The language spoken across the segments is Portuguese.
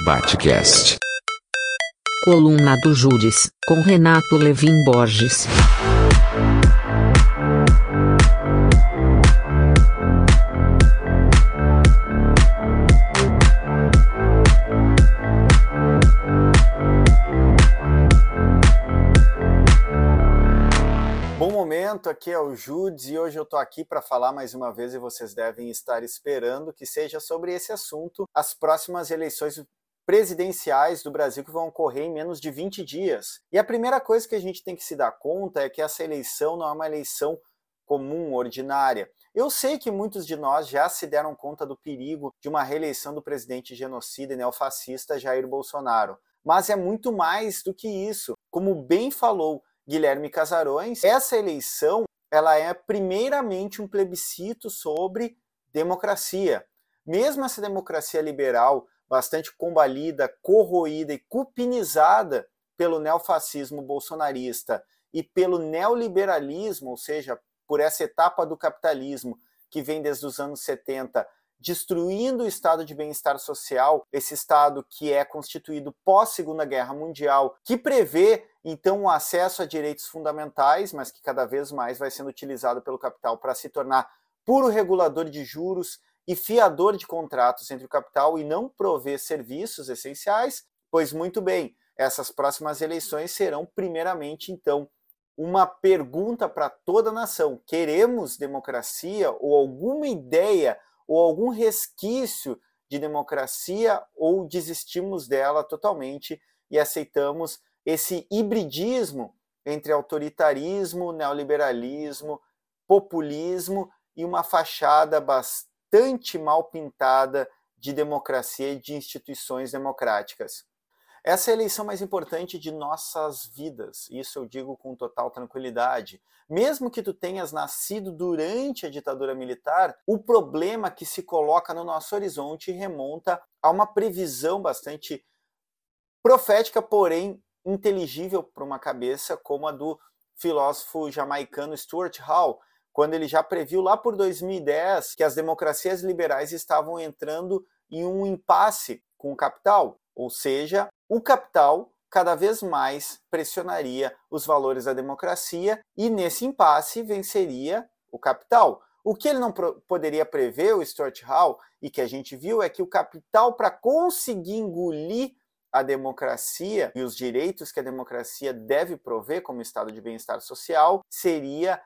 Batcast. Coluna do Júris, com Renato Levin Borges. Bom momento, aqui é o Judes e hoje eu tô aqui para falar mais uma vez e vocês devem estar esperando que seja sobre esse assunto as próximas eleições presidenciais do Brasil que vão ocorrer em menos de 20 dias. E a primeira coisa que a gente tem que se dar conta é que essa eleição não é uma eleição comum, ordinária. Eu sei que muitos de nós já se deram conta do perigo de uma reeleição do presidente genocida e neofascista Jair Bolsonaro. Mas é muito mais do que isso. Como bem falou Guilherme Casarões, essa eleição ela é primeiramente um plebiscito sobre democracia. Mesmo essa democracia liberal, bastante combalida, corroída e cupinizada pelo neofascismo bolsonarista e pelo neoliberalismo, ou seja, por essa etapa do capitalismo que vem desde os anos 70, destruindo o estado de bem-estar social, esse estado que é constituído pós Segunda Guerra Mundial, que prevê então o acesso a direitos fundamentais, mas que cada vez mais vai sendo utilizado pelo capital para se tornar puro regulador de juros e fiador de contratos entre o capital e não prover serviços essenciais, pois muito bem, essas próximas eleições serão primeiramente então uma pergunta para toda a nação: queremos democracia ou alguma ideia ou algum resquício de democracia ou desistimos dela totalmente e aceitamos esse hibridismo entre autoritarismo, neoliberalismo, populismo e uma fachada bastante mal pintada de democracia e de instituições democráticas. Essa é a eleição mais importante de nossas vidas, isso eu digo com total tranquilidade. Mesmo que tu tenhas nascido durante a ditadura militar, o problema que se coloca no nosso horizonte remonta a uma previsão bastante profética, porém inteligível para uma cabeça como a do filósofo jamaicano Stuart Hall, quando ele já previu lá por 2010 que as democracias liberais estavam entrando em um impasse com o capital, ou seja, o capital cada vez mais pressionaria os valores da democracia e nesse impasse venceria o capital. O que ele não poderia prever, o Stuart Hall, e que a gente viu, é que o capital, para conseguir engolir a democracia e os direitos que a democracia deve prover como estado de bem-estar social, seria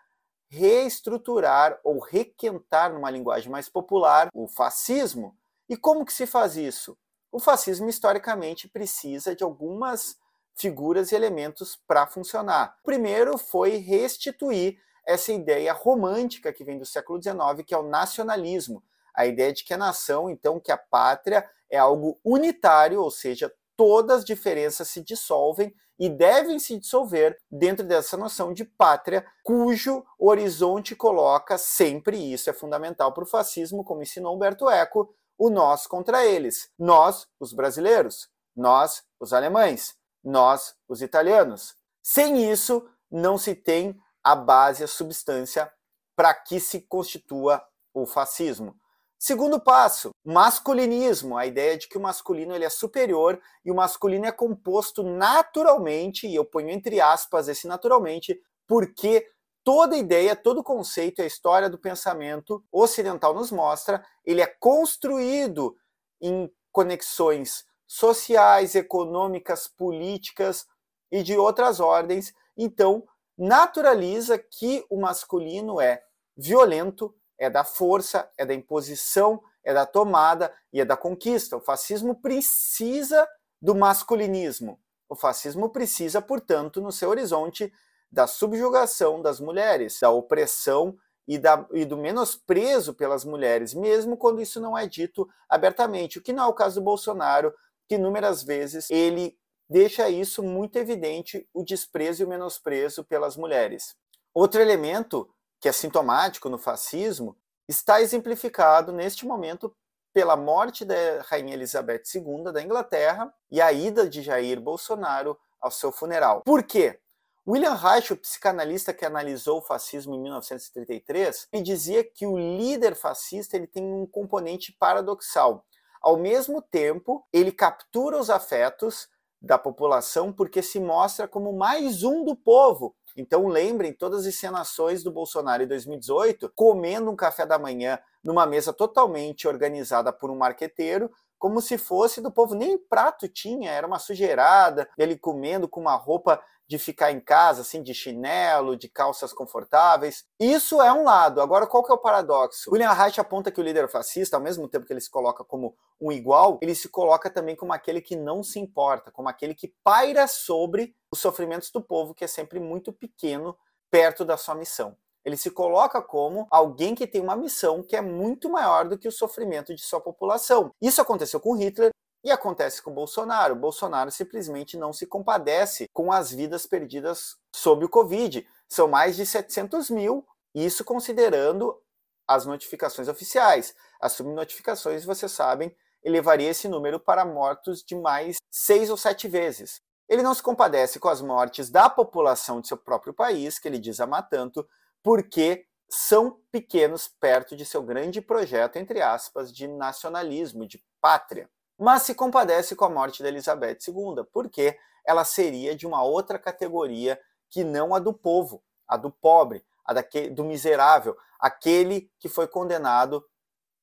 reestruturar ou requentar, numa linguagem mais popular, o fascismo. E como que se faz isso? o fascismo historicamente precisa de algumas figuras e elementos para funcionar. O primeiro foi restituir essa ideia romântica que vem do século XIX, que é o nacionalismo, a ideia de que a nação, então, que a pátria é algo unitário, ou seja, todas as diferenças se dissolvem e devem se dissolver dentro dessa noção de pátria, cujo horizonte coloca sempre, e isso é fundamental para o fascismo, como ensinou Humberto Eco, o nós contra eles. Nós, os brasileiros, nós, os alemães, nós, os italianos. Sem isso, não se tem a base, a substância para que se constitua o fascismo. Segundo passo, masculinismo, a ideia de que o masculino ele é superior e o masculino é composto naturalmente, e eu ponho entre aspas esse naturalmente, porque toda ideia, todo conceito, a história do pensamento ocidental nos mostra, ele é construído em conexões sociais, econômicas, políticas e de outras ordens. Então, naturaliza que o masculino é violento, é da força, é da imposição, é da tomada e é da conquista. O fascismo precisa do masculinismo. O fascismo precisa, portanto, no seu horizonte, da subjugação das mulheres, da opressão e, da, e do menosprezo pelas mulheres, mesmo quando isso não é dito abertamente, o que não é o caso do Bolsonaro, que inúmeras vezes ele deixa isso muito evidente, o desprezo e o menosprezo pelas mulheres. Outro elemento que é sintomático no fascismo está exemplificado neste momento pela morte da Rainha Elizabeth II da Inglaterra e a ida de Jair Bolsonaro ao seu funeral. Por quê? William Reich, o psicanalista que analisou o fascismo em 1933, ele dizia que o líder fascista ele tem um componente paradoxal. ao mesmo tempo, ele captura os afetos da população porque se mostra como mais um do povo. Então lembrem todas as encenações do Bolsonaro em 2018, comendo um café da manhã numa mesa totalmente organizada por um marqueteiro, como se fosse do povo, nem prato tinha, era uma sujeirada, ele comendo com uma roupa de ficar em casa, assim, de chinelo, de calças confortáveis. Isso é um lado. Agora, qual que é o paradoxo? William Reich aponta que o líder fascista, ao mesmo tempo que ele se coloca como um igual, ele se coloca também como aquele que não se importa, como aquele que paira sobre os sofrimentos do povo, que é sempre muito pequeno perto da sua missão. Ele se coloca como alguém que tem uma missão que é muito maior do que o sofrimento de sua população. Isso aconteceu com Hitler, e acontece com Bolsonaro. Bolsonaro simplesmente não se compadece com as vidas perdidas sob o Covid. São mais de 700 mil, isso considerando as notificações oficiais. As subnotificações, vocês sabem, elevaria esse número para mortos de mais seis ou sete vezes. Ele não se compadece com as mortes da população de seu próprio país, que ele diz amar tanto, porque são pequenos perto de seu grande projeto, entre aspas, de nacionalismo, de pátria. Mas se compadece com a morte de Elizabeth II, porque ela seria de uma outra categoria que não a do povo, a do pobre, a daquele, do miserável, aquele que foi condenado,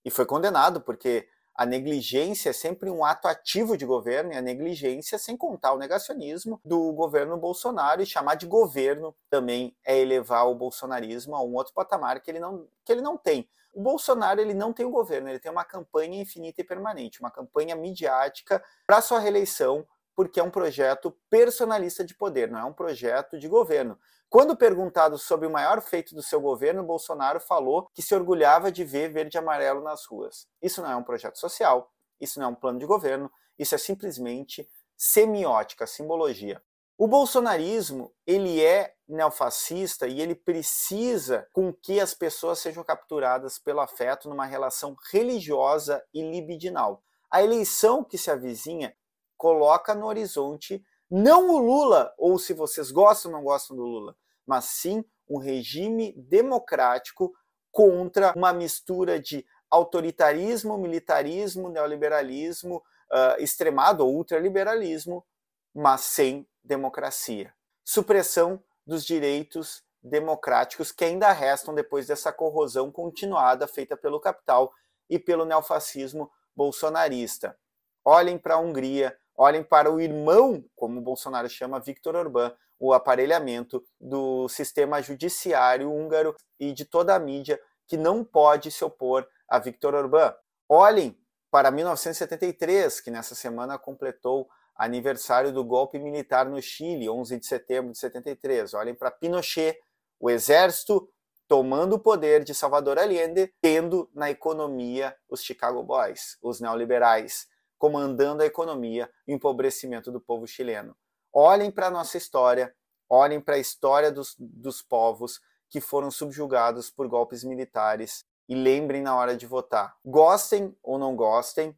e foi condenado porque a negligência é sempre um ato ativo de governo, e a negligência, sem contar o negacionismo do governo Bolsonaro, e chamar de governo também é elevar o bolsonarismo a um outro patamar que ele não, que ele não tem. O Bolsonaro ele não tem o um governo, ele tem uma campanha infinita e permanente, uma campanha midiática para sua reeleição, porque é um projeto personalista de poder, não é um projeto de governo. Quando perguntado sobre o maior feito do seu governo, Bolsonaro falou que se orgulhava de ver verde e amarelo nas ruas. Isso não é um projeto social, isso não é um plano de governo, isso é simplesmente semiótica, simbologia. O bolsonarismo, ele é neofascista e ele precisa com que as pessoas sejam capturadas pelo afeto numa relação religiosa e libidinal. A eleição que se avizinha coloca no horizonte não o Lula, ou se vocês gostam ou não gostam do Lula, mas sim um regime democrático contra uma mistura de autoritarismo, militarismo, neoliberalismo, uh, extremado ou ultraliberalismo, mas sem democracia. Supressão dos direitos democráticos que ainda restam depois dessa corrosão continuada feita pelo capital e pelo neofascismo bolsonarista. Olhem para a Hungria, olhem para o irmão, como o Bolsonaro chama, Viktor Orbán, o aparelhamento do sistema judiciário húngaro e de toda a mídia que não pode se opor a Viktor Orbán. Olhem para 1973, que nessa semana completou aniversário do golpe militar no Chile, 11 de setembro de 73. Olhem para Pinochet, o exército tomando o poder de Salvador Allende, tendo na economia os Chicago Boys, os neoliberais, comandando a economia e empobrecimento do povo chileno. Olhem para a nossa história, olhem para a história dos, dos povos que foram subjugados por golpes militares e lembrem na hora de votar. Gostem ou não gostem,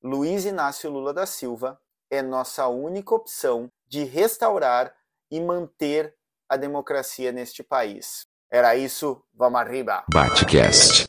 Luiz Inácio Lula da Silva é nossa única opção de restaurar e manter a democracia neste país. Era isso, vamos arriba. Batcast.